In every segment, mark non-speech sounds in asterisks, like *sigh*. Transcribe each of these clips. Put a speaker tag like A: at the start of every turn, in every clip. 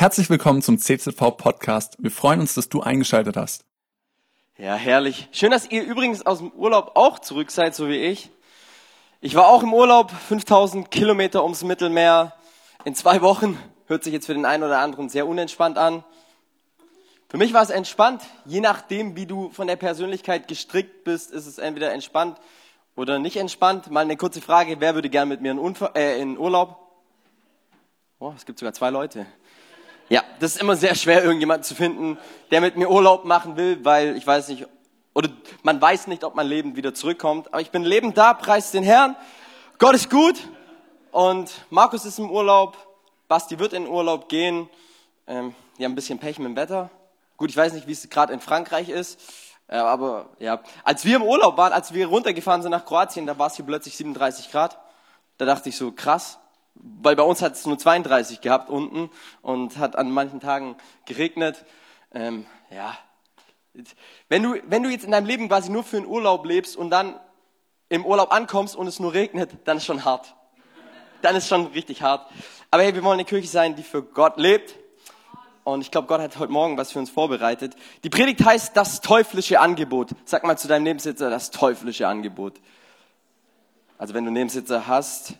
A: Herzlich willkommen zum CZV Podcast. Wir freuen uns, dass du eingeschaltet hast.
B: Ja, herrlich. Schön, dass ihr übrigens aus dem Urlaub auch zurück seid, so wie ich. Ich war auch im Urlaub, 5000 Kilometer ums Mittelmeer in zwei Wochen. Hört sich jetzt für den einen oder anderen sehr unentspannt an. Für mich war es entspannt. Je nachdem, wie du von der Persönlichkeit gestrickt bist, ist es entweder entspannt oder nicht entspannt. Mal eine kurze Frage. Wer würde gern mit mir in, Unfall, äh, in Urlaub? Oh, es gibt sogar zwei Leute. Ja, das ist immer sehr schwer, irgendjemanden zu finden, der mit mir Urlaub machen will, weil ich weiß nicht, oder man weiß nicht, ob man lebend wieder zurückkommt. Aber ich bin lebend da, preis den Herrn. Gott ist gut. Und Markus ist im Urlaub. Basti wird in Urlaub gehen. Ähm, haben ein bisschen Pech mit dem Wetter. Gut, ich weiß nicht, wie es gerade in Frankreich ist. Äh, aber ja, als wir im Urlaub waren, als wir runtergefahren sind nach Kroatien, da war es hier plötzlich 37 Grad. Da dachte ich so, krass, weil bei uns hat es nur 32 gehabt unten und hat an manchen Tagen geregnet. Ähm, ja, wenn du, wenn du jetzt in deinem Leben quasi nur für einen Urlaub lebst und dann im Urlaub ankommst und es nur regnet, dann ist schon hart. Dann ist schon richtig hart. Aber hey, wir wollen eine Kirche sein, die für Gott lebt. Und ich glaube, Gott hat heute Morgen was für uns vorbereitet. Die Predigt heißt das teuflische Angebot. Sag mal zu deinem Nebensitzer, das teuflische Angebot. Also wenn du Nebensitzer hast,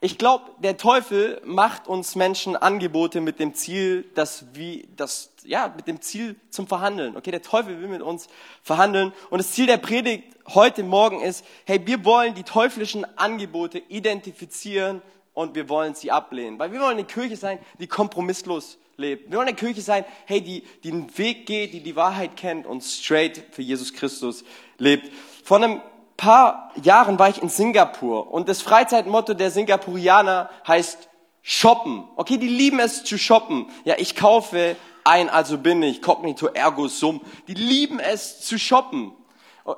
B: ich glaube, der Teufel macht uns Menschen Angebote mit dem Ziel, dass wie das ja mit dem Ziel zum Verhandeln. Okay, der Teufel will mit uns verhandeln und das Ziel der Predigt heute Morgen ist: Hey, wir wollen die teuflischen Angebote identifizieren und wir wollen sie ablehnen, weil wir wollen eine Kirche sein, die kompromisslos lebt. Wir wollen eine Kirche sein, hey, die, die den Weg geht, die die Wahrheit kennt und straight für Jesus Christus lebt. Von einem paar Jahren war ich in Singapur und das Freizeitmotto der Singapurianer heißt shoppen. Okay, die lieben es zu shoppen. Ja, ich kaufe ein, also bin ich, cognito ergo sum. Die lieben es zu shoppen.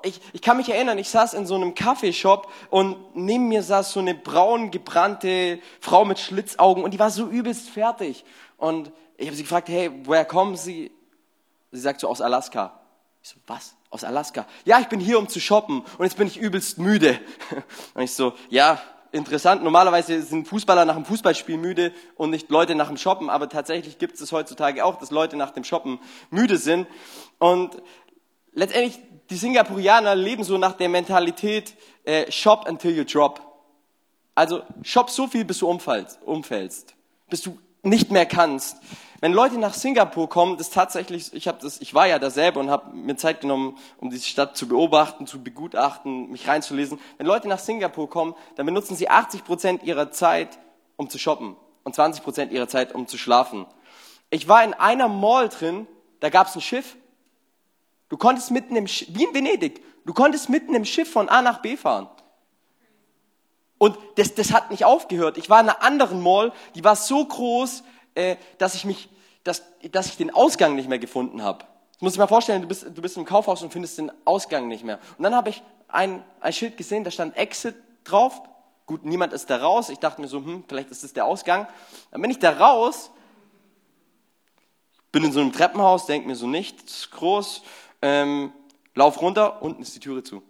B: Ich, ich kann mich erinnern, ich saß in so einem Kaffeeshop und neben mir saß so eine braun gebrannte Frau mit Schlitzaugen und die war so übelst fertig. Und ich habe sie gefragt, hey, woher kommen Sie? Sie sagt so aus Alaska. Ich so, was? Aus Alaska. Ja, ich bin hier, um zu shoppen und jetzt bin ich übelst müde. *laughs* Und ich so, ja, interessant. Normalerweise sind Fußballer nach dem Fußballspiel müde und nicht Leute nach dem Shoppen, aber tatsächlich gibt es heutzutage auch, dass Leute nach dem Shoppen müde sind. Und letztendlich, die Singapurianer leben so nach der Mentalität, äh, shop until you drop. Also shop so viel, bis du umfällst, umfällst bis du nicht mehr kannst. Wenn Leute nach Singapur kommen, das tatsächlich, ich habe das, ich war ja da selber und habe mir Zeit genommen, um diese Stadt zu beobachten, zu begutachten, mich reinzulesen. Wenn Leute nach Singapur kommen, dann benutzen sie 80 Prozent ihrer Zeit, um zu shoppen und 20 Prozent ihrer Zeit, um zu schlafen. Ich war in einer Mall drin, da gab es ein Schiff. Du konntest mitten im Schiff, wie in Venedig, du konntest mitten im Schiff von A nach B fahren. Und das, das hat nicht aufgehört. Ich war in einer anderen Mall, die war so groß, äh, dass ich mich, dass, dass ich den Ausgang nicht mehr gefunden habe. Das muss ich mal vorstellen, du bist, du bist im Kaufhaus und findest den Ausgang nicht mehr. Und dann habe ich ein, ein Schild gesehen, da stand Exit drauf. Gut, niemand ist da raus. Ich dachte mir so, hm, vielleicht ist das der Ausgang. Dann bin ich da raus, bin in so einem Treppenhaus, denke mir so nichts groß, ähm, lauf runter, unten ist die Türe zu.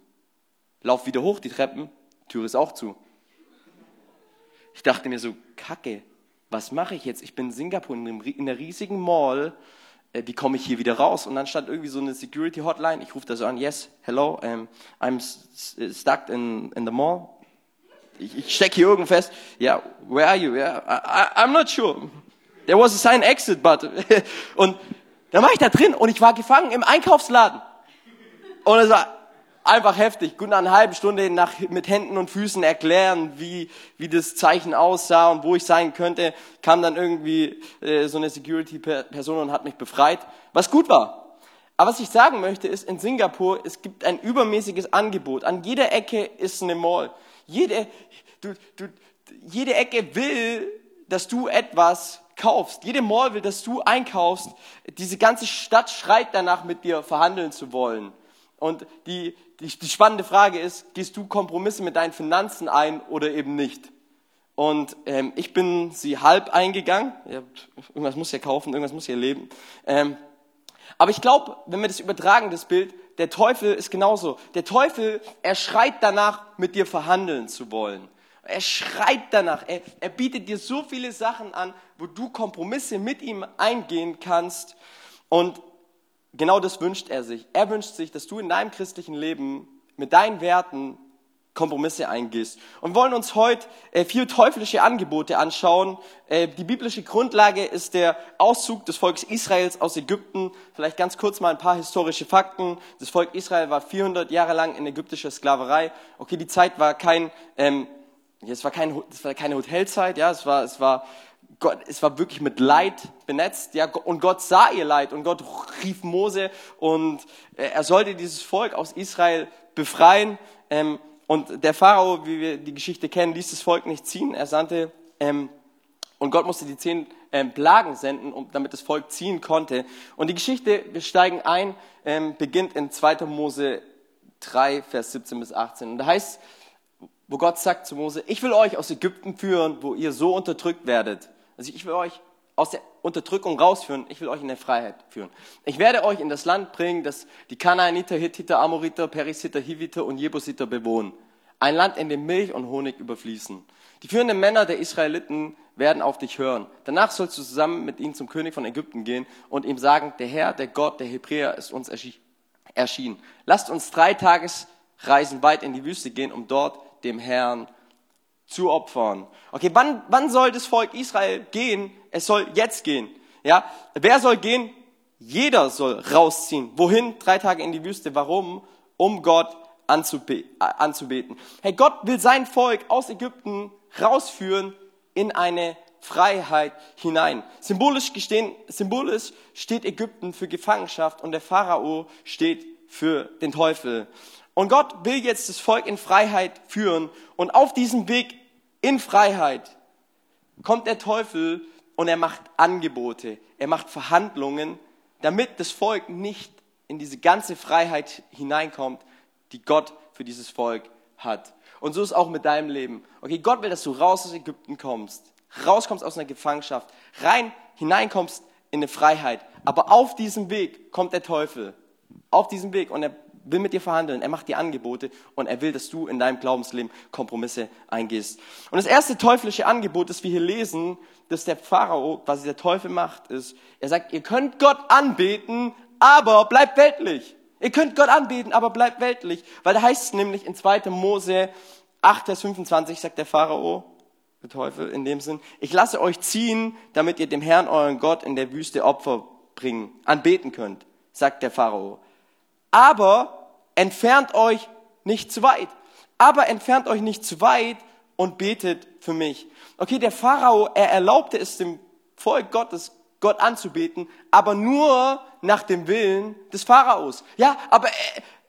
B: Lauf wieder hoch die Treppen, Türe ist auch zu. Ich dachte mir so, Kacke, was mache ich jetzt? Ich bin in Singapur in, einer riesigen Mall. Äh, wie komme ich hier wieder raus? Und dann stand irgendwie so eine Security Hotline. Ich rufe da so an, yes, hello, um, I'm stuck in, in the mall. Ich, ich stecke hier irgendwo fest. Yeah, where are you? Yeah, I, I'm not sure. There was a sign exit, but. *laughs* und dann war ich da drin und ich war gefangen im Einkaufsladen. Und es war einfach heftig. Gut, nach einer halben Stunde nach, mit Händen und Füßen erklären, wie, wie das Zeichen aussah und wo ich sein könnte, kam dann irgendwie äh, so eine Security-Person und hat mich befreit, was gut war. Aber was ich sagen möchte ist, in Singapur, es gibt ein übermäßiges Angebot. An jeder Ecke ist eine Mall. Jede, du, du, jede Ecke will, dass du etwas kaufst. Jede Mall will, dass du einkaufst. Diese ganze Stadt schreit danach, mit dir verhandeln zu wollen. Und die, die, die spannende Frage ist, gehst du Kompromisse mit deinen Finanzen ein oder eben nicht? Und ähm, ich bin sie halb eingegangen. Ja, irgendwas muss ja kaufen, irgendwas muss ja leben. Ähm, aber ich glaube, wenn wir das übertragen, das Bild, der Teufel ist genauso. Der Teufel, er schreit danach, mit dir verhandeln zu wollen. Er schreit danach. Er, er bietet dir so viele Sachen an, wo du Kompromisse mit ihm eingehen kannst. Und genau das wünscht er sich. Er wünscht sich, dass du in deinem christlichen Leben mit deinen Werten Kompromisse eingehst. Und wollen uns heute äh, vier teuflische Angebote anschauen. Äh, die biblische Grundlage ist der Auszug des Volkes Israels aus Ägypten. Vielleicht ganz kurz mal ein paar historische Fakten. Das Volk Israel war 400 Jahre lang in ägyptischer Sklaverei. Okay, die Zeit war kein, ähm, es war, kein, es war keine Hotelzeit, ja, es war, es war Gott, es war wirklich mit Leid benetzt, ja, und Gott sah ihr Leid und Gott rief Mose und äh, er sollte dieses Volk aus Israel befreien. Ähm, und der Pharao, wie wir die Geschichte kennen, ließ das Volk nicht ziehen. Er sandte, ähm, und Gott musste die zehn ähm, Plagen senden, um, damit das Volk ziehen konnte. Und die Geschichte, wir steigen ein, ähm, beginnt in 2. Mose 3, Vers 17 bis 18. Und da heißt, wo Gott sagt zu Mose, ich will euch aus Ägypten führen, wo ihr so unterdrückt werdet. Also ich will euch aus der Unterdrückung rausführen, ich will euch in der Freiheit führen. Ich werde euch in das Land bringen, das die Kanaaniter, Hittiter, Amoriter, Perisiter, Hiviter und Jebusiter bewohnen. Ein Land, in dem Milch und Honig überfließen. Die führenden Männer der Israeliten werden auf dich hören. Danach sollst du zusammen mit ihnen zum König von Ägypten gehen und ihm sagen, der Herr, der Gott, der Hebräer ist uns erschienen. Lasst uns drei Tagesreisen weit in die Wüste gehen, um dort dem Herrn zu opfern. Okay, wann, wann soll das Volk Israel gehen? Es soll jetzt gehen. Ja, wer soll gehen? Jeder soll rausziehen. Wohin? Drei Tage in die Wüste. Warum? Um Gott anzube anzubeten. Hey, Gott will sein Volk aus Ägypten rausführen in eine Freiheit hinein. Symbolisch, gestehen, symbolisch steht Ägypten für Gefangenschaft und der Pharao steht für den Teufel. Und Gott will jetzt das Volk in Freiheit führen und auf diesem Weg in Freiheit kommt der Teufel und er macht Angebote, er macht Verhandlungen, damit das Volk nicht in diese ganze Freiheit hineinkommt, die Gott für dieses Volk hat. Und so ist auch mit deinem Leben. Okay, Gott will, dass du raus aus Ägypten kommst, rauskommst aus einer Gefangenschaft, rein hineinkommst in eine Freiheit. Aber auf diesem Weg kommt der Teufel. Auf diesem Weg. Und er will mit dir verhandeln, er macht dir Angebote und er will, dass du in deinem Glaubensleben Kompromisse eingehst. Und das erste teuflische Angebot, das wir hier lesen, das der Pharao, quasi der Teufel macht, ist, er sagt, ihr könnt Gott anbeten, aber bleibt weltlich. Ihr könnt Gott anbeten, aber bleibt weltlich. Weil da heißt es nämlich in 2. Mose 8, Vers 25, sagt der Pharao, der Teufel in dem Sinn, ich lasse euch ziehen, damit ihr dem Herrn, euren Gott, in der Wüste Opfer bringen, anbeten könnt, sagt der Pharao aber entfernt euch nicht zu weit. Aber entfernt euch nicht zu weit und betet für mich. Okay, der Pharao, er erlaubte es dem Volk Gottes, Gott anzubeten, aber nur nach dem Willen des Pharaos. Ja, aber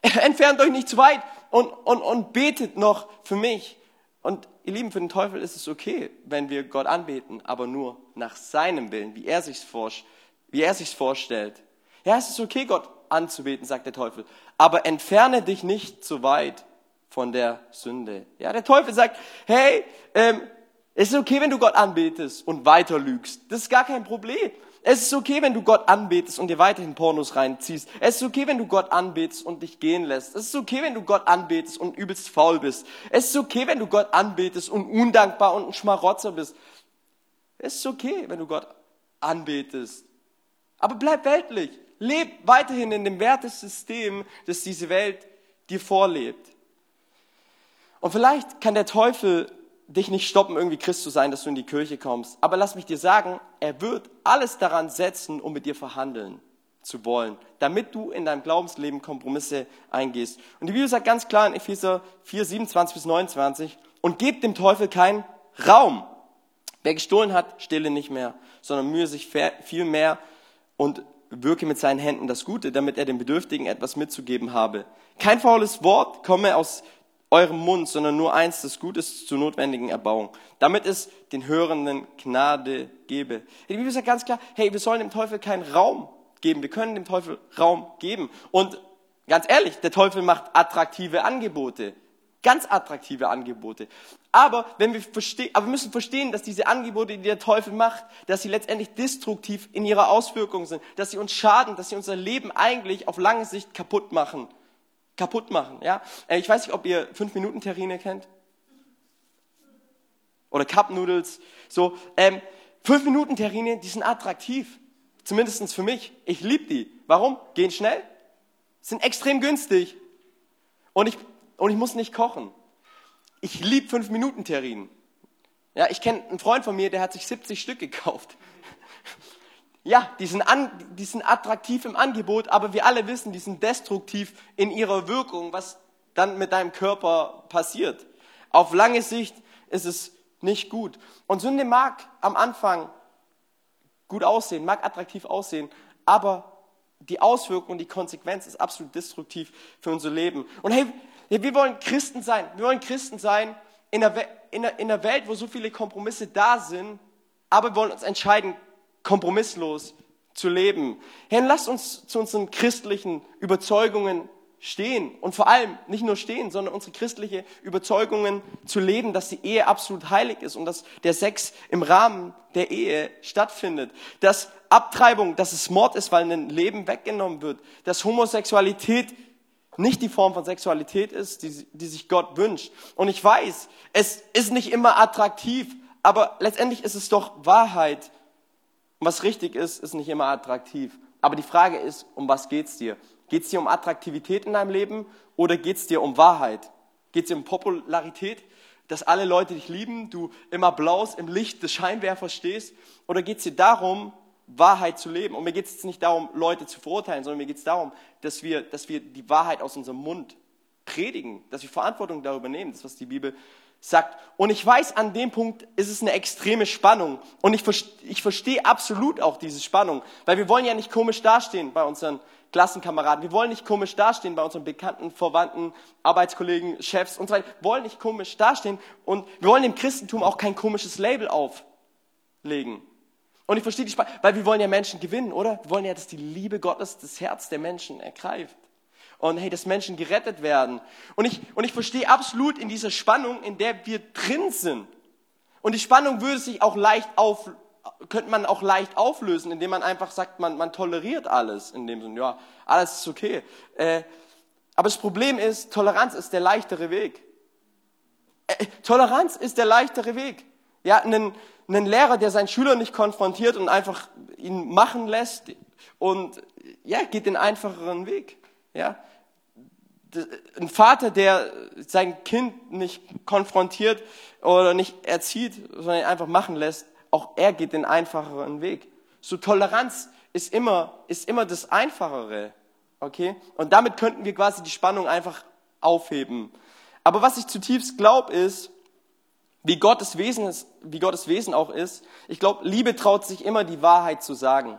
B: entfernt euch nicht zu weit und, und, und betet noch für mich. Und ihr Lieben, für den Teufel ist es okay, wenn wir Gott anbeten, aber nur nach seinem Willen, wie er sich's wie er sich's vorstellt. Ja, es ist okay, Gott anzubeten, sagt der Teufel. Aber entferne dich nicht zu weit von der Sünde. Ja, der Teufel sagt, hey, ähm, es ist okay, wenn du Gott anbetest und weiter lügst. Das ist gar kein Problem. Es ist okay, wenn du Gott anbetest und dir weiterhin Pornos reinziehst. Es ist okay, wenn du Gott anbetest und dich gehen lässt. Es ist okay, wenn du Gott anbetest und übelst faul bist. Es ist okay, wenn du Gott anbetest und undankbar und ein Schmarotzer bist. Es ist okay, wenn du Gott anbetest. Aber bleib weltlich. Leb weiterhin in dem Wertesystem, das diese Welt dir vorlebt. Und vielleicht kann der Teufel dich nicht stoppen, irgendwie Christ zu sein, dass du in die Kirche kommst. Aber lass mich dir sagen, er wird alles daran setzen, um mit dir verhandeln zu wollen, damit du in deinem Glaubensleben Kompromisse eingehst. Und die Bibel sagt ganz klar in Epheser 4, 27 bis 29, und gebt dem Teufel keinen Raum. Wer gestohlen hat, stehle nicht mehr, sondern mühe sich viel mehr und wirke mit seinen Händen das Gute, damit er dem Bedürftigen etwas mitzugeben habe. Kein faules Wort komme aus eurem Mund, sondern nur eins, das Gutes zur notwendigen Erbauung, damit es den Hörenden Gnade gebe. Die Bibel sagt ganz klar, hey, wir sollen dem Teufel keinen Raum geben. Wir können dem Teufel Raum geben. Und ganz ehrlich, der Teufel macht attraktive Angebote. Ganz attraktive Angebote. Aber, wenn wir verstehen, aber wir müssen verstehen, dass diese Angebote, die der Teufel macht, dass sie letztendlich destruktiv in ihrer Auswirkung sind, dass sie uns schaden, dass sie unser Leben eigentlich auf lange Sicht kaputt machen. Kaputt machen, ja. Äh, ich weiß nicht, ob ihr fünf Minuten Terrine kennt. oder Cup Noodles. So, ähm, fünf Minuten Terrine, die sind attraktiv. Zumindestens für mich. Ich liebe die. Warum? Gehen schnell, sind extrem günstig und ich, und ich muss nicht kochen. Ich liebe fünf Minuten Terrinen. Ja, ich kenne einen Freund von mir, der hat sich 70 Stück gekauft. *laughs* Ja, die sind, an, die sind attraktiv im Angebot, aber wir alle wissen, die sind destruktiv in ihrer Wirkung, was dann mit deinem Körper passiert. Auf lange Sicht ist es nicht gut. Und Sünde mag am Anfang gut aussehen, mag attraktiv aussehen, aber die Auswirkung, die Konsequenz ist absolut destruktiv für unser Leben. Und hey, wir wollen Christen sein. Wir wollen Christen sein in einer, in einer, in einer Welt, wo so viele Kompromisse da sind, aber wir wollen uns entscheiden, kompromisslos zu leben. Herr, lasst uns zu unseren christlichen Überzeugungen stehen und vor allem nicht nur stehen, sondern unsere christliche Überzeugungen zu leben, dass die Ehe absolut heilig ist und dass der Sex im Rahmen der Ehe stattfindet, dass Abtreibung, dass es Mord ist, weil ein Leben weggenommen wird, dass Homosexualität nicht die Form von Sexualität ist, die, die sich Gott wünscht. Und ich weiß, es ist nicht immer attraktiv, aber letztendlich ist es doch Wahrheit. Was richtig ist, ist nicht immer attraktiv. Aber die Frage ist, um was geht's dir? Geht es dir um Attraktivität in deinem Leben oder geht es dir um Wahrheit? Geht es dir um Popularität, dass alle Leute dich lieben, du immer blaus im Licht des Scheinwerfers stehst? Oder geht es dir darum, Wahrheit zu leben? Und mir geht es jetzt nicht darum, Leute zu verurteilen, sondern mir geht es darum, dass wir, dass wir die Wahrheit aus unserem Mund predigen, dass wir Verantwortung darüber nehmen, das was die Bibel sagt. Und ich weiß, an dem Punkt ist es eine extreme Spannung. Und ich, ich verstehe absolut auch diese Spannung, weil wir wollen ja nicht komisch dastehen bei unseren Klassenkameraden. Wir wollen nicht komisch dastehen bei unseren Bekannten, Verwandten, Arbeitskollegen, Chefs und so weiter. Wir wollen nicht komisch dastehen und wir wollen dem Christentum auch kein komisches Label auflegen. Und ich verstehe die Spannung, weil wir wollen ja Menschen gewinnen, oder? Wir wollen ja, dass die Liebe Gottes das Herz der Menschen ergreift. Und hey, dass Menschen gerettet werden. Und ich, und ich verstehe absolut in dieser Spannung, in der wir drin sind. Und die Spannung würde sich auch leicht auf, könnte man auch leicht auflösen, indem man einfach sagt, man, man toleriert alles in dem Sinne, ja, alles ist okay. Äh, aber das Problem ist, Toleranz ist der leichtere Weg. Äh, Toleranz ist der leichtere Weg. Ja, einen, einen Lehrer, der seinen Schüler nicht konfrontiert und einfach ihn machen lässt und ja, geht den einfacheren Weg. Ja, ein Vater, der sein Kind nicht konfrontiert oder nicht erzieht, sondern einfach machen lässt, auch er geht den einfacheren Weg. So Toleranz ist immer, ist immer das Einfachere. Okay? Und damit könnten wir quasi die Spannung einfach aufheben. Aber was ich zutiefst glaube, ist, wie Gottes Wesen ist, wie Gottes Wesen auch ist, ich glaube, Liebe traut sich immer die Wahrheit zu sagen.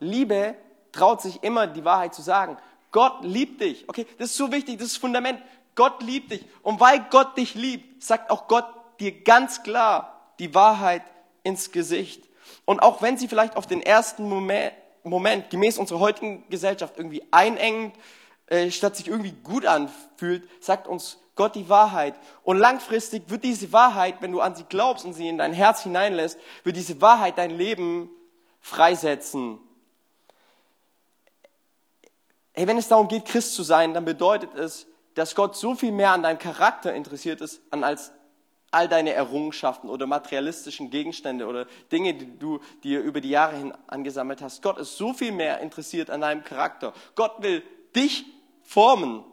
B: Liebe traut sich immer die Wahrheit zu sagen. Gott liebt dich. Okay, das ist so wichtig, das ist das Fundament. Gott liebt dich. Und weil Gott dich liebt, sagt auch Gott dir ganz klar, die Wahrheit ins Gesicht. Und auch wenn sie vielleicht auf den ersten Moment, Moment gemäß unserer heutigen Gesellschaft irgendwie einengt, äh, statt sich irgendwie gut anfühlt, sagt uns Gott die Wahrheit. Und langfristig wird diese Wahrheit, wenn du an sie glaubst und sie in dein Herz hineinlässt, wird diese Wahrheit dein Leben freisetzen. Hey, wenn es darum geht, Christ zu sein, dann bedeutet es, dass Gott so viel mehr an deinem Charakter interessiert ist, als all deine Errungenschaften oder materialistischen Gegenstände oder Dinge, die du dir über die Jahre hin angesammelt hast. Gott ist so viel mehr interessiert an deinem Charakter. Gott will dich formen.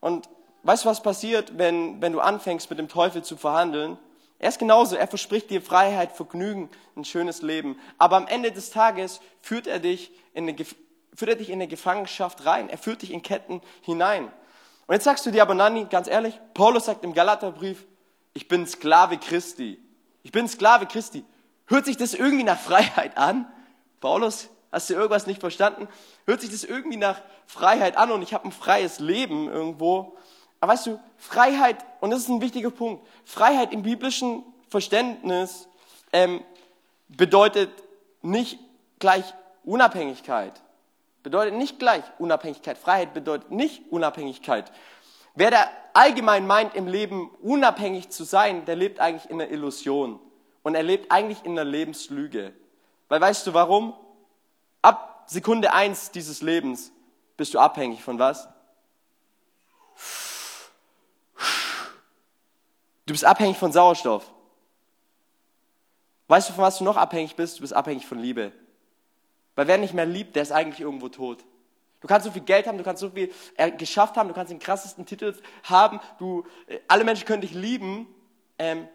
B: Und weißt du, was passiert, wenn, wenn du anfängst, mit dem Teufel zu verhandeln? Er ist genauso. Er verspricht dir Freiheit, Vergnügen, ein schönes Leben. Aber am Ende des Tages führt er dich in eine, führt er dich in eine Gefangenschaft rein. Er führt dich in Ketten hinein. Und jetzt sagst du dir aber, Nani, ganz ehrlich, Paulus sagt im Galaterbrief, ich bin Sklave Christi. Ich bin Sklave Christi. Hört sich das irgendwie nach Freiheit an? Paulus, hast du irgendwas nicht verstanden? Hört sich das irgendwie nach Freiheit an und ich habe ein freies Leben irgendwo? Aber weißt du, Freiheit, und das ist ein wichtiger Punkt, Freiheit im biblischen Verständnis ähm, bedeutet nicht gleich Unabhängigkeit. Bedeutet nicht gleich Unabhängigkeit. Freiheit bedeutet nicht Unabhängigkeit. Wer da allgemein meint, im Leben unabhängig zu sein, der lebt eigentlich in einer Illusion. Und er lebt eigentlich in einer Lebenslüge. Weil weißt du warum? Ab Sekunde eins dieses Lebens bist du abhängig von was? Du bist abhängig von Sauerstoff. Weißt du, von was du noch abhängig bist? Du bist abhängig von Liebe. Weil wer nicht mehr liebt, der ist eigentlich irgendwo tot. Du kannst so viel Geld haben, du kannst so viel äh, geschafft haben, du kannst den krassesten Titel haben, du, äh, alle Menschen können dich lieben, ähm,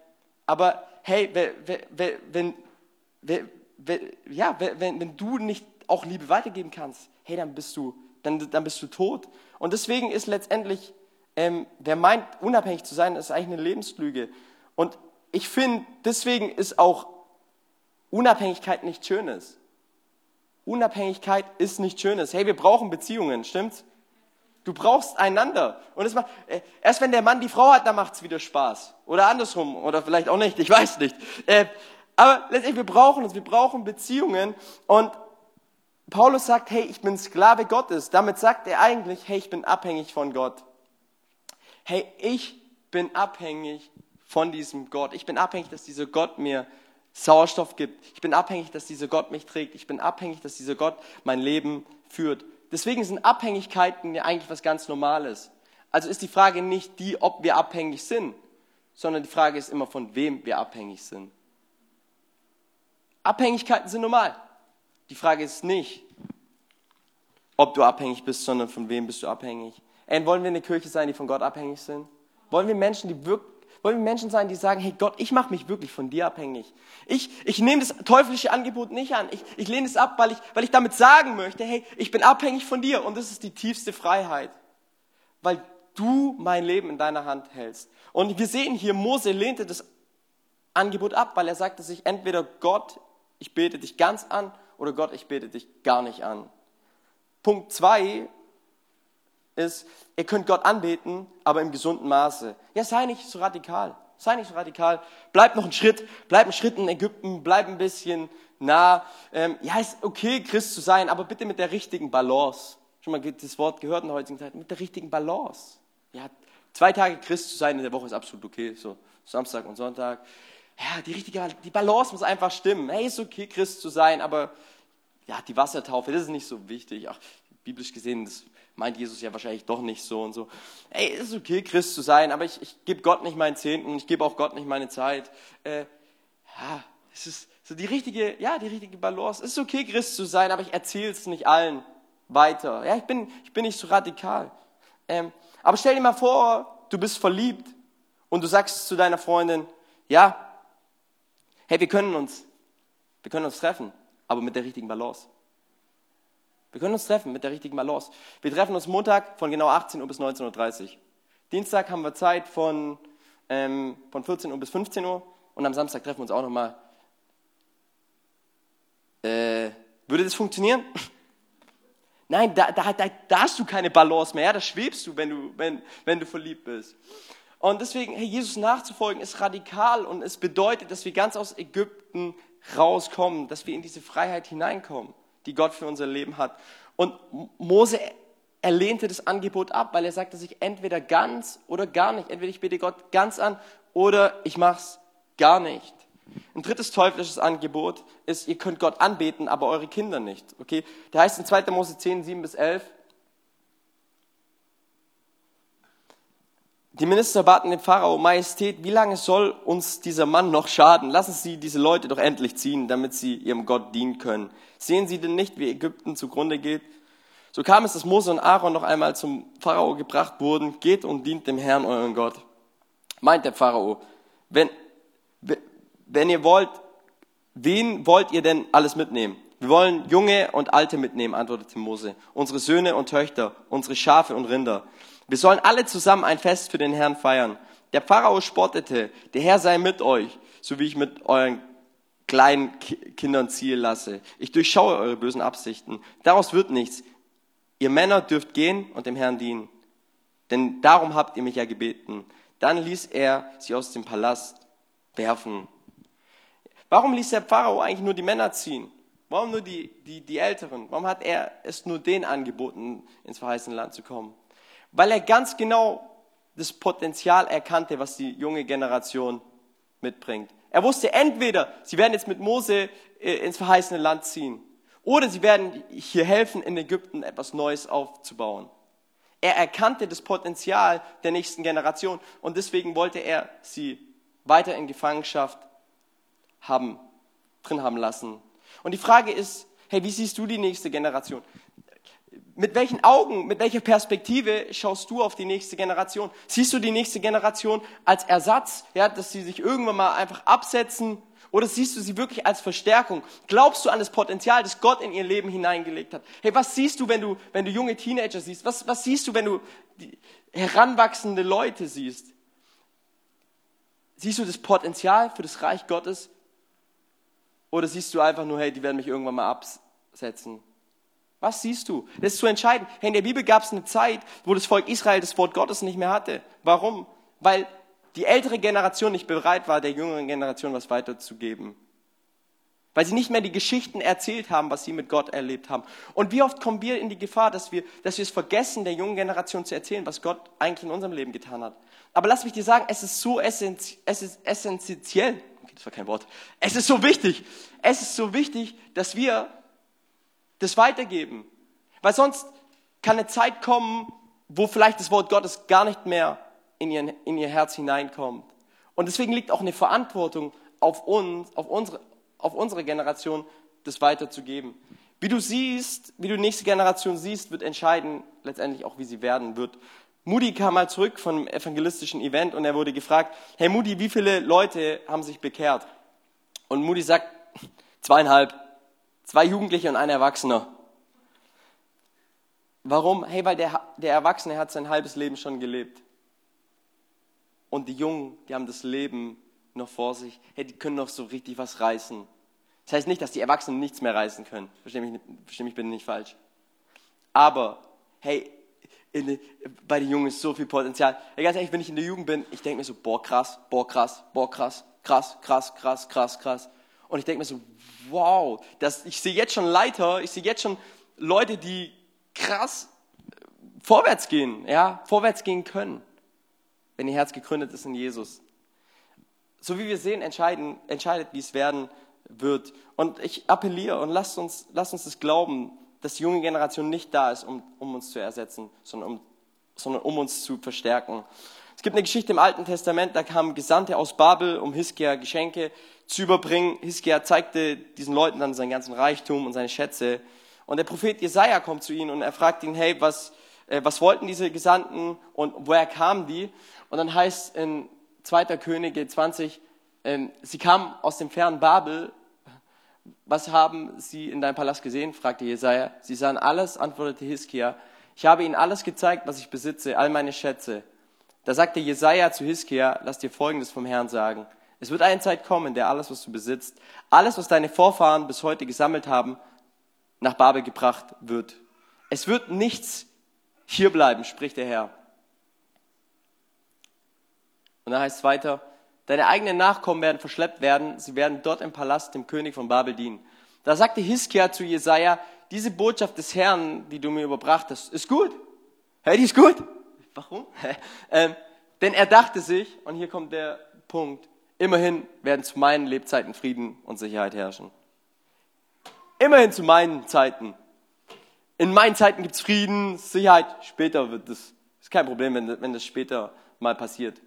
B: aber hey, wenn, wenn, ja, wenn, wenn du nicht auch Liebe weitergeben kannst, hey, dann bist du, dann, dann bist du tot. Und deswegen ist letztendlich, ähm, wer meint, unabhängig zu sein, ist eigentlich eine Lebenslüge. Und ich finde, deswegen ist auch Unabhängigkeit nichts Schönes. Unabhängigkeit ist nichts Schönes. Hey, wir brauchen Beziehungen, stimmt's? Du brauchst einander. Und es macht, äh, erst wenn der Mann die Frau hat, dann macht's wieder Spaß. Oder andersrum. Oder vielleicht auch nicht. Ich weiß nicht. Äh, aber letztendlich, wir brauchen uns. Wir brauchen Beziehungen. Und Paulus sagt, hey, ich bin Sklave Gottes. Damit sagt er eigentlich, hey, ich bin abhängig von Gott. Hey, ich bin abhängig von diesem Gott. Ich bin abhängig, dass dieser Gott mir Sauerstoff gibt. Ich bin abhängig, dass dieser Gott mich trägt. Ich bin abhängig, dass dieser Gott mein Leben führt. Deswegen sind Abhängigkeiten ja eigentlich was ganz Normales. Also ist die Frage nicht die, ob wir abhängig sind, sondern die Frage ist immer, von wem wir abhängig sind. Abhängigkeiten sind normal. Die Frage ist nicht, ob du abhängig bist, sondern von wem bist du abhängig. Ey, wollen wir eine Kirche sein, die von Gott abhängig sind? Wollen wir Menschen, die wirklich wollen wir Menschen sein, die sagen, hey Gott, ich mache mich wirklich von dir abhängig. Ich, ich nehme das teuflische Angebot nicht an. Ich, ich lehne es ab, weil ich, weil ich damit sagen möchte, hey, ich bin abhängig von dir. Und das ist die tiefste Freiheit. Weil du mein Leben in deiner Hand hältst. Und wir sehen hier, Mose lehnte das Angebot ab, weil er sagte sich, entweder Gott, ich bete dich ganz an, oder Gott, ich bete dich gar nicht an. Punkt zwei ist, ihr könnt Gott anbeten, aber im gesunden Maße. Ja, sei nicht so radikal. Sei nicht so radikal. Bleib noch einen Schritt, bleib einen Schritt in Ägypten, bleib ein bisschen nah. Ähm, ja, ist okay, Christ zu sein, aber bitte mit der richtigen Balance. Schon mal das Wort gehört in der heutigen Zeit, mit der richtigen Balance. Ja, zwei Tage Christ zu sein in der Woche ist absolut okay, so Samstag und Sonntag. Ja, die richtige, die Balance muss einfach stimmen. Hey, ist okay, Christ zu sein, aber ja, die Wassertaufe, das ist nicht so wichtig. Ach, biblisch gesehen, das meint Jesus ja wahrscheinlich doch nicht so und so. Ey, ist okay, Christ zu sein, aber ich, ich gebe Gott nicht meinen Zehnten, ich gebe auch Gott nicht meine Zeit. Äh, ja, es ist so die richtige, ja, die richtige Balance. Es ist okay, Christ zu sein, aber ich erzähle es nicht allen weiter. Ja, ich bin, ich bin nicht so radikal. Ähm, aber stell dir mal vor, du bist verliebt und du sagst zu deiner Freundin, ja, hey, wir können uns, wir können uns treffen, aber mit der richtigen Balance. Wir können uns treffen mit der richtigen Balance. Wir treffen uns Montag von genau 18 Uhr bis 19.30 Uhr. Dienstag haben wir Zeit von, ähm, von 14 Uhr bis 15 Uhr und am Samstag treffen wir uns auch nochmal. Äh, würde das funktionieren? *laughs* Nein, da, da, da, da, hast du keine Balance mehr. Ja? Da schwebst du wenn, du, wenn, wenn du verliebt bist. Und deswegen, hey, Jesus nachzufolgen ist radikal und es bedeutet, dass wir ganz aus Ägypten rauskommen, dass wir in diese Freiheit hineinkommen die Gott für unser Leben hat. Und Mose er lehnte das Angebot ab, weil er sagte sich entweder ganz oder gar nicht. Entweder ich bete Gott ganz an oder ich mache es gar nicht. Ein drittes teuflisches Angebot ist, ihr könnt Gott anbeten, aber eure Kinder nicht. Okay? Da heißt in 2. Mose 10, 7 bis 11, Die Minister baten den Pharao, Majestät, wie lange soll uns dieser Mann noch schaden? Lassen Sie diese Leute doch endlich ziehen, damit sie ihrem Gott dienen können. Sehen Sie denn nicht, wie Ägypten zugrunde geht? So kam es, dass Mose und Aaron noch einmal zum Pharao gebracht wurden. Geht und dient dem Herrn, euren Gott. Meint der Pharao, wenn, wenn ihr wollt, wen wollt ihr denn alles mitnehmen? Wir wollen Junge und Alte mitnehmen, antwortete Mose. Unsere Söhne und Töchter, unsere Schafe und Rinder. Wir sollen alle zusammen ein Fest für den Herrn feiern. Der Pharao spottete, der Herr sei mit euch, so wie ich mit euren kleinen Kindern ziehen lasse. Ich durchschaue eure bösen Absichten. Daraus wird nichts. Ihr Männer dürft gehen und dem Herrn dienen. Denn darum habt ihr mich ja gebeten. Dann ließ er sie aus dem Palast werfen. Warum ließ der Pharao eigentlich nur die Männer ziehen? Warum nur die, die, die Älteren? Warum hat er es nur denen angeboten, ins verheißene Land zu kommen? weil er ganz genau das Potenzial erkannte, was die junge Generation mitbringt. Er wusste entweder, sie werden jetzt mit Mose äh, ins verheißene Land ziehen, oder sie werden hier helfen, in Ägypten etwas Neues aufzubauen. Er erkannte das Potenzial der nächsten Generation und deswegen wollte er sie weiter in Gefangenschaft haben. drin haben lassen. Und die Frage ist, hey, wie siehst du die nächste Generation? Mit welchen Augen, mit welcher Perspektive schaust du auf die nächste Generation? Siehst du die nächste Generation als Ersatz, ja, dass sie sich irgendwann mal einfach absetzen? Oder siehst du sie wirklich als Verstärkung? Glaubst du an das Potenzial, das Gott in ihr Leben hineingelegt hat? Hey, was siehst du, wenn du, wenn du junge Teenager siehst? Was, was siehst du, wenn du heranwachsende Leute siehst? Siehst du das Potenzial für das Reich Gottes? Oder siehst du einfach nur, hey, die werden mich irgendwann mal absetzen? Was siehst du? Das ist zu entscheiden. Hey, in der Bibel gab es eine Zeit, wo das Volk Israel das Wort Gottes nicht mehr hatte. Warum? Weil die ältere Generation nicht bereit war, der jüngeren Generation was weiterzugeben. Weil sie nicht mehr die Geschichten erzählt haben, was sie mit Gott erlebt haben. Und wie oft kommen wir in die Gefahr, dass wir, dass wir es vergessen, der jungen Generation zu erzählen, was Gott eigentlich in unserem Leben getan hat. Aber lass mich dir sagen, es ist so essentiell, okay, das war kein Wort, es ist so wichtig, es ist so wichtig, dass wir das weitergeben. Weil sonst kann eine Zeit kommen, wo vielleicht das Wort Gottes gar nicht mehr in ihr, in ihr Herz hineinkommt. Und deswegen liegt auch eine Verantwortung auf uns, auf unsere, auf unsere Generation, das weiterzugeben. Wie du siehst, wie du nächste Generation siehst, wird entscheiden letztendlich auch, wie sie werden wird. Moody kam mal zurück von einem evangelistischen Event und er wurde gefragt, hey Moody, wie viele Leute haben sich bekehrt? Und Moody sagt, *laughs* zweieinhalb. Zwei Jugendliche und ein Erwachsener. Warum? Hey, weil der, der Erwachsene hat sein halbes Leben schon gelebt. Und die Jungen, die haben das Leben noch vor sich. Hey, die können noch so richtig was reißen. Das heißt nicht, dass die Erwachsenen nichts mehr reißen können. Versteh mich, versteh mich bitte nicht falsch. Aber, hey, in, bei den Jungen ist so viel Potenzial. Hey, ganz ehrlich, wenn ich in der Jugend bin, ich denke mir so, boah, krass, boah, krass, boah, krass, krass, krass, krass, krass, krass. Und ich denke mir so, wow, das, ich sehe jetzt schon Leiter, ich sehe jetzt schon Leute, die krass äh, vorwärts gehen, ja, vorwärts gehen können, wenn ihr Herz gegründet ist in Jesus. So wie wir sehen, entscheiden, entscheidet, wie es werden wird. Und ich appelliere und lasst uns, lasst uns das glauben, dass die junge Generation nicht da ist, um, um uns zu ersetzen, sondern um, sondern um uns zu verstärken. Es gibt eine Geschichte im Alten Testament, da kamen Gesandte aus Babel, um Hiskia Geschenke zu überbringen. Hiskia zeigte diesen Leuten dann seinen ganzen Reichtum und seine Schätze. Und der Prophet Jesaja kommt zu ihnen und er fragt ihn, hey, was, äh, was wollten diese Gesandten und woher kamen die? Und dann heißt in 2. Könige 20, äh, sie kamen aus dem fernen Babel. Was haben sie in deinem Palast gesehen? fragte Jesaja. Sie sahen alles, antwortete Hiskia. Ich habe ihnen alles gezeigt, was ich besitze, all meine Schätze. Da sagte Jesaja zu Hiskia, lass dir Folgendes vom Herrn sagen. Es wird eine Zeit kommen, in der alles, was du besitzt, alles, was deine Vorfahren bis heute gesammelt haben, nach Babel gebracht wird. Es wird nichts hier bleiben, spricht der Herr. Und dann heißt es weiter, deine eigenen Nachkommen werden verschleppt werden, sie werden dort im Palast dem König von Babel dienen. Da sagte Hiskia zu Jesaja, diese Botschaft des Herrn, die du mir überbracht hast, ist gut. Hey, die ist gut. Warum? ähm, denn er dachte sich, und hier kommt der Punkt, immerhin werden zu meinen Lebzeiten Frieden und Sicherheit herrschen. Immerhin zu meinen Zeiten. In meinen Zeiten gibt es Frieden, Sicherheit. Später wird das, ist kein Problem, wenn, wenn das später mal passiert.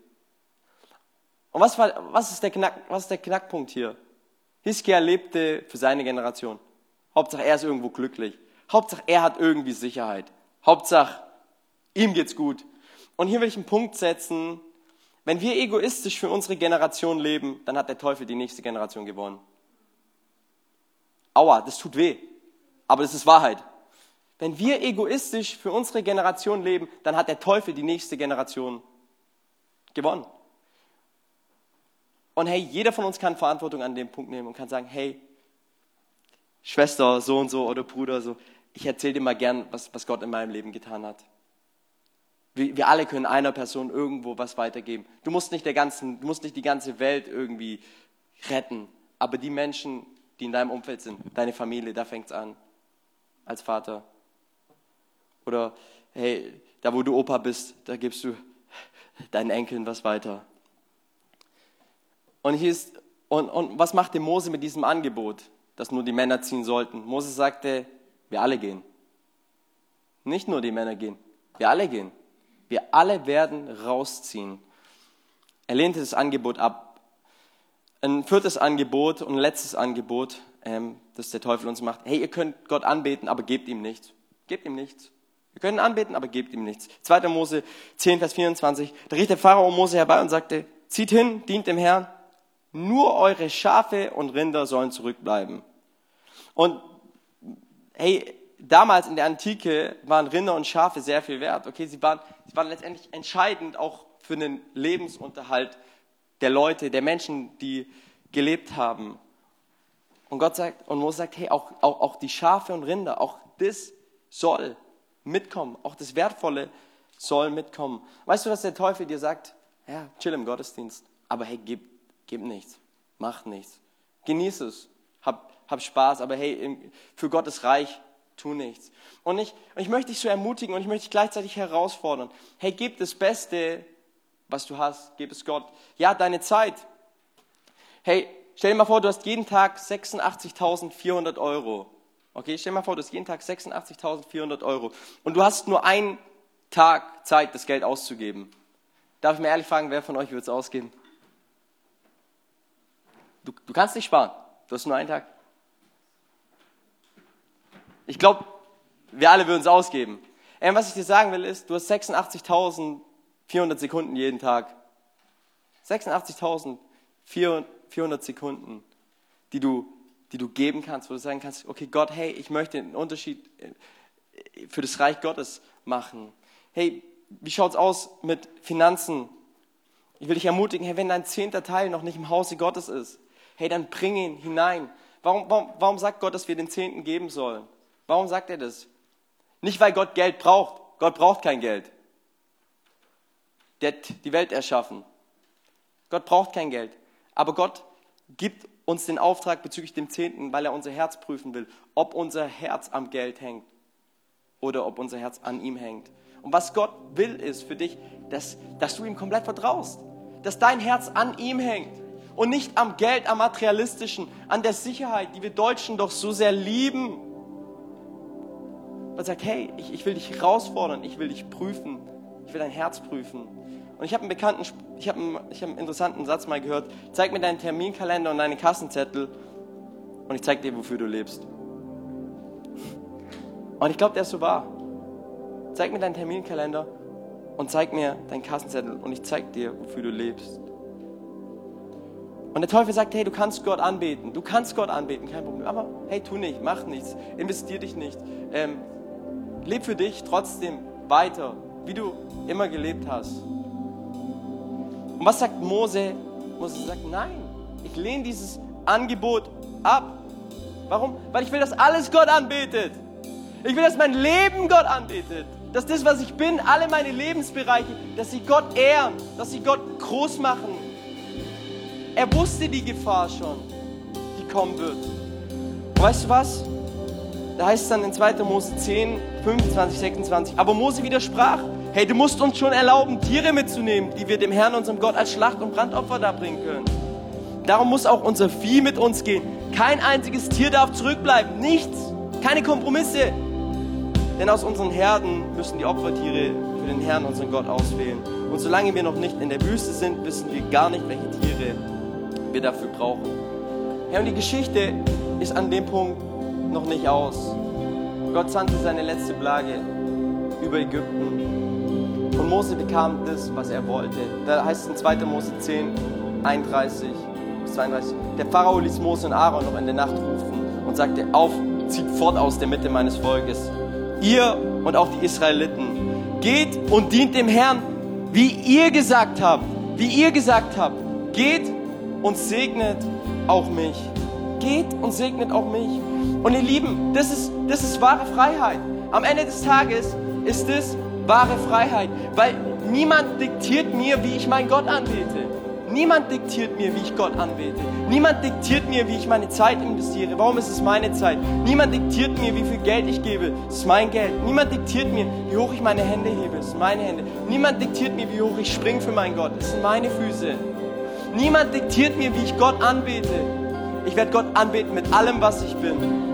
B: Und was, war, was, ist der Knack, was ist der Knackpunkt hier? Hiskia lebte für seine Generation. Hauptsache er ist irgendwo glücklich. Hauptsache er hat irgendwie Sicherheit. Hauptsache ihm geht's gut. Und hier will ich einen Punkt setzen. Wenn wir egoistisch für unsere Generation leben, dann hat der Teufel die nächste Generation gewonnen. Aua, das tut weh. Aber das ist Wahrheit. Wenn wir egoistisch für unsere Generation leben, dann hat der Teufel die nächste Generation gewonnen. Und hey, jeder von uns kann Verantwortung an dem Punkt nehmen und kann sagen, hey, Schwester so und so oder Bruder so, ich erzähle dir mal gern, was, was Gott in meinem Leben getan hat. Wir, alle können einer Person irgendwo was weitergeben. Du musst nicht der ganzen, du musst nicht die ganze Welt irgendwie retten, aber die Menschen, die in deinem Umfeld sind, deine Familie, da fängt es an. Als Vater. Oder hey, da wo du Opa bist, da gibst du deinen Enkeln was weiter. Und hier ist, und, und was macht der Mose mit diesem Angebot, dass nur die Männer ziehen sollten? Mose sagte, wir alle gehen. Nicht nur die Männer gehen, wir alle gehen. Wir alle werden rausziehen. Er lehnte das Angebot ab. ein viertes Angebot und ein letztes Angebot, ähm, das der Teufel uns macht. Hey, ihr könnt Gott anbeten, aber gebt ihm nichts. Gebt ihm nichts. Wir können anbeten, aber gebt ihm nichts. 2. Mose 10, Vers 24. Da rief der Pharao Mose herbei und sagte, zieht hin, dient dem Herrn. Nur eure Schafe und Rinder sollen zurückbleiben. Und hey, damals in der Antike waren Rinder und Schafe sehr viel wert. Okay, sie waren, sie waren letztendlich entscheidend auch für den Lebensunterhalt der Leute, der Menschen, die gelebt haben. Und Gott sagt, und Mose sagt, hey, auch, auch, auch die Schafe und Rinder, auch das soll mitkommen. Auch das Wertvolle soll mitkommen. Weißt du, dass der Teufel dir sagt, ja, chill im Gottesdienst, aber hey, gib, gib nichts, mach nichts. Genieß es, hab, hab Spaß, aber hey, für Gottes Reich tu nichts. Und ich, und ich möchte dich so ermutigen und ich möchte dich gleichzeitig herausfordern. Hey, gib das Beste, was du hast, gib es Gott. Ja, deine Zeit. Hey, stell dir mal vor, du hast jeden Tag 86.400 Euro. Okay, stell dir mal vor, du hast jeden Tag 86.400 Euro und du hast nur einen Tag Zeit, das Geld auszugeben. Darf ich mir ehrlich fragen, wer von euch wird es ausgeben? Du, du kannst nicht sparen. Du hast nur einen Tag. Ich glaube, wir alle würden es ausgeben. Ähm, was ich dir sagen will, ist, du hast 86.400 Sekunden jeden Tag. 86.400 Sekunden, die du die du geben kannst, wo du sagen kannst, okay Gott, hey, ich möchte einen Unterschied äh, für das Reich Gottes machen. Hey, wie schaut's aus mit Finanzen? Ich will dich ermutigen, hey, wenn dein zehnter Teil noch nicht im Hause Gottes ist, hey, dann bring ihn hinein. Warum, warum, warum sagt Gott, dass wir den Zehnten geben sollen? Warum sagt er das? Nicht, weil Gott Geld braucht. Gott braucht kein Geld. Der hat die Welt erschaffen. Gott braucht kein Geld. Aber Gott gibt uns den Auftrag bezüglich dem Zehnten, weil er unser Herz prüfen will, ob unser Herz am Geld hängt oder ob unser Herz an ihm hängt. Und was Gott will, ist für dich, dass, dass du ihm komplett vertraust, dass dein Herz an ihm hängt und nicht am Geld, am Materialistischen, an der Sicherheit, die wir Deutschen doch so sehr lieben. Man sagt, hey, ich, ich will dich herausfordern, ich will dich prüfen, ich will dein Herz prüfen. Und ich habe einen bekannten, ich habe einen, hab einen interessanten Satz mal gehört. Zeig mir deinen Terminkalender und deine Kassenzettel und ich zeig dir, wofür du lebst. Und ich glaube, der ist so wahr. Zeig mir deinen Terminkalender und zeig mir deinen Kassenzettel und ich zeig dir, wofür du lebst. Und der Teufel sagt, hey, du kannst Gott anbeten, du kannst Gott anbeten, kein Problem. Aber hey, tu nicht, mach nichts, investier dich nicht. Ähm, leb für dich trotzdem weiter, wie du immer gelebt hast. Und was sagt Mose? Mose sagt, nein, ich lehne dieses Angebot ab. Warum? Weil ich will, dass alles Gott anbetet. Ich will, dass mein Leben Gott anbetet. Dass das, was ich bin, alle meine Lebensbereiche, dass sie Gott ehren, dass sie Gott groß machen. Er wusste die Gefahr schon, die kommen wird. Und weißt du was? Da heißt es dann in 2. Mose 10, 25, 26. Aber Mose widersprach Hey, du musst uns schon erlauben, Tiere mitzunehmen, die wir dem Herrn, unserem Gott, als Schlacht- und Brandopfer darbringen können. Darum muss auch unser Vieh mit uns gehen. Kein einziges Tier darf zurückbleiben. Nichts. Keine Kompromisse. Denn aus unseren Herden müssen die Opfertiere für den Herrn, unseren Gott, auswählen. Und solange wir noch nicht in der Wüste sind, wissen wir gar nicht, welche Tiere wir dafür brauchen. Herr, und die Geschichte ist an dem Punkt noch nicht aus. Gott sandte seine letzte Plage über Ägypten. Und Mose bekam das, was er wollte. Da heißt es in 2. Mose 10, 31 bis 32. Der Pharao ließ Mose und Aaron noch in der Nacht rufen und sagte, auf, zieht fort aus der Mitte meines Volkes. Ihr und auch die Israeliten, geht und dient dem Herrn, wie ihr gesagt habt. Wie ihr gesagt habt. Geht und segnet auch mich. Geht und segnet auch mich. Und ihr Lieben, das ist, das ist wahre Freiheit. Am Ende des Tages ist es wahre Freiheit, weil niemand diktiert mir, wie ich meinen Gott anbete. Niemand diktiert mir, wie ich Gott anbete. Niemand diktiert mir, wie ich meine Zeit investiere. Warum ist es meine Zeit? Niemand diktiert mir, wie viel Geld ich gebe. Es ist mein Geld. Niemand diktiert mir, wie hoch ich meine Hände hebe. Es sind meine Hände. Niemand diktiert mir, wie hoch ich springe für meinen Gott. Es sind meine Füße. Niemand diktiert mir, wie ich Gott anbete. Ich werde Gott anbeten mit allem, was ich bin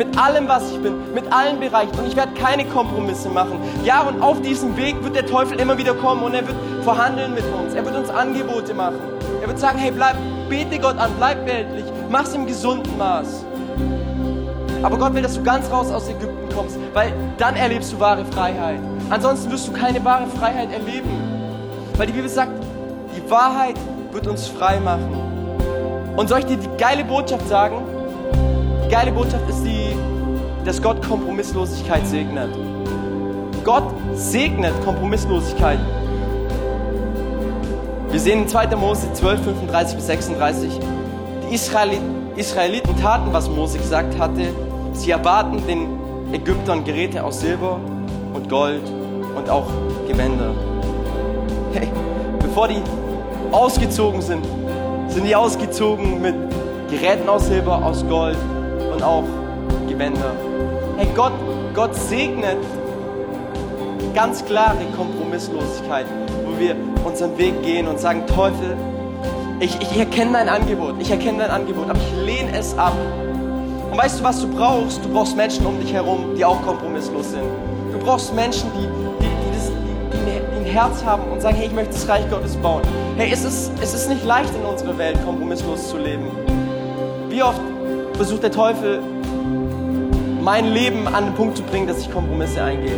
B: mit allem, was ich bin, mit allen Bereichen. Und ich werde keine Kompromisse machen. Ja, und auf diesem Weg wird der Teufel immer wieder kommen und er wird verhandeln mit uns. Er wird uns Angebote machen. Er wird sagen, hey, bleib, bete Gott an, bleib weltlich, mach's im gesunden Maß. Aber Gott will, dass du ganz raus aus Ägypten kommst, weil dann erlebst du wahre Freiheit. Ansonsten wirst du keine wahre Freiheit erleben. Weil die Bibel sagt, die Wahrheit wird uns frei machen. Und soll ich dir die geile Botschaft sagen? Die geile Botschaft ist die, dass Gott Kompromisslosigkeit segnet. Gott segnet Kompromisslosigkeit. Wir sehen in 2. Mose 12, 35 bis 36, die Israeliten taten, was Mose gesagt hatte. Sie erbaten den Ägyptern Geräte aus Silber und Gold und auch Gewänder. Hey, bevor die ausgezogen sind, sind die ausgezogen mit Geräten aus Silber, aus Gold und auch Gewänder. Hey, Gott, Gott segnet ganz klare Kompromisslosigkeit, wo wir unseren Weg gehen und sagen, Teufel, ich, ich erkenne dein Angebot, ich erkenne dein Angebot, aber ich lehne es ab. Und weißt du, was du brauchst? Du brauchst Menschen um dich herum, die auch kompromisslos sind. Du brauchst Menschen, die, Herz haben und sagen, hey, ich möchte das Reich Gottes bauen. Hey, es ist, es ist nicht leicht in unserer Welt, kompromisslos zu leben. Wie oft versucht der Teufel, mein Leben an den Punkt zu bringen, dass ich Kompromisse eingehe?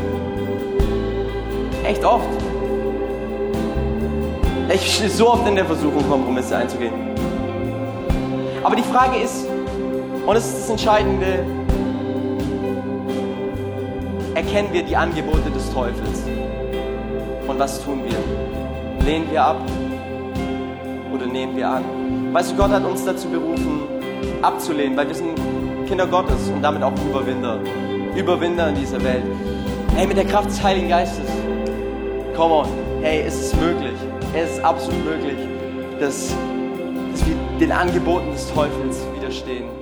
B: Echt oft. Ich stehe so oft in der Versuchung, Kompromisse einzugehen. Aber die Frage ist, und es ist das Entscheidende, erkennen wir die Angebote des Teufels? Und was tun wir? Lehnen wir ab oder nehmen wir an? Weißt du, Gott hat uns dazu berufen, abzulehnen, weil wir sind Kinder Gottes und damit auch Überwinder. Überwinder in dieser Welt. Hey, mit der Kraft des Heiligen Geistes. Come on. Hey, es ist möglich. Es ist absolut möglich, dass, dass wir den Angeboten des Teufels widerstehen.